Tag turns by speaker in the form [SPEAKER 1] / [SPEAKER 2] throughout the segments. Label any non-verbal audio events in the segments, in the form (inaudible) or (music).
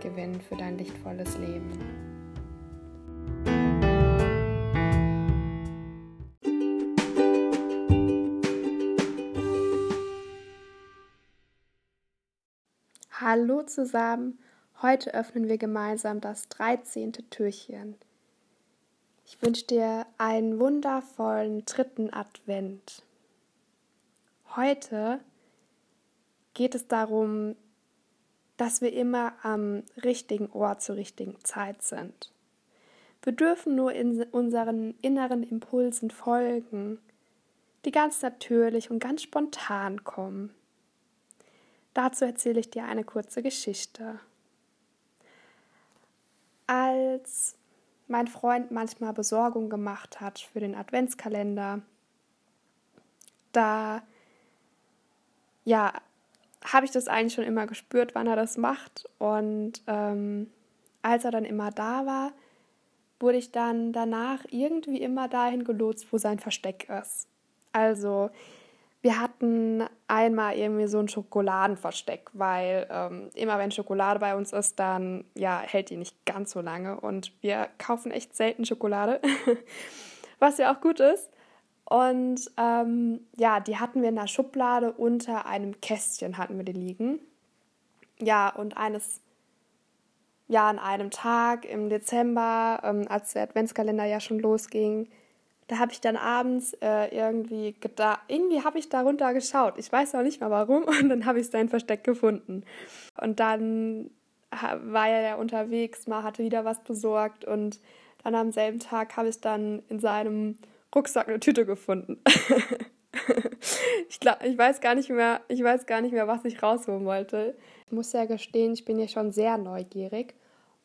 [SPEAKER 1] gewinnen für dein lichtvolles Leben. Hallo zusammen, heute öffnen wir gemeinsam das 13. Türchen. Ich wünsche dir einen wundervollen dritten Advent. Heute geht es darum, dass wir immer am richtigen Ort zur richtigen Zeit sind. Wir dürfen nur in unseren inneren Impulsen folgen, die ganz natürlich und ganz spontan kommen. Dazu erzähle ich dir eine kurze Geschichte. Als mein Freund manchmal Besorgung gemacht hat für den Adventskalender, da ja, habe ich das eigentlich schon immer gespürt, wann er das macht. Und ähm, als er dann immer da war, wurde ich dann danach irgendwie immer dahin gelotst, wo sein Versteck ist. Also wir hatten einmal irgendwie so ein Schokoladenversteck, weil ähm, immer wenn Schokolade bei uns ist, dann ja hält die nicht ganz so lange und wir kaufen echt selten Schokolade, (laughs) was ja auch gut ist. Und ähm, ja, die hatten wir in der Schublade unter einem Kästchen hatten wir die liegen. Ja, und eines, ja, an einem Tag im Dezember, ähm, als der Adventskalender ja schon losging, da habe ich dann abends äh, irgendwie gedacht, irgendwie habe ich darunter geschaut. Ich weiß auch nicht mal warum. (laughs) Und dann habe ich sein Versteck gefunden. Und dann war er ja unterwegs, mal hatte wieder was besorgt und dann am selben Tag habe ich dann in seinem Rucksack eine Tüte gefunden. (laughs) ich, glaub, ich weiß gar nicht mehr, ich weiß gar nicht mehr, was ich rausholen wollte. Ich muss ja gestehen, ich bin ja schon sehr neugierig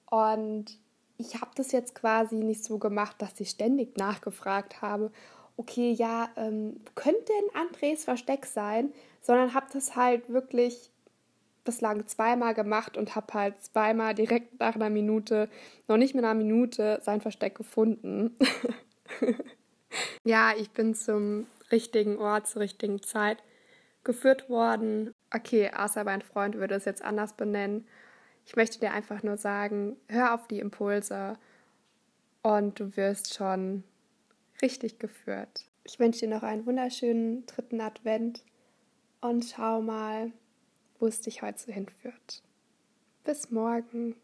[SPEAKER 1] und ich habe das jetzt quasi nicht so gemacht, dass ich ständig nachgefragt habe, okay, ja, ähm, könnte ein Andres Versteck sein, sondern habe das halt wirklich bislang zweimal gemacht und habe halt zweimal direkt nach einer Minute, noch nicht mehr einer Minute, sein Versteck gefunden. (laughs) Ja, ich bin zum richtigen Ort, zur richtigen Zeit geführt worden. Okay, außer mein Freund würde es jetzt anders benennen. Ich möchte dir einfach nur sagen, hör auf die Impulse und du wirst schon richtig geführt. Ich wünsche dir noch einen wunderschönen dritten Advent und schau mal, wo es dich heute so hinführt. Bis morgen.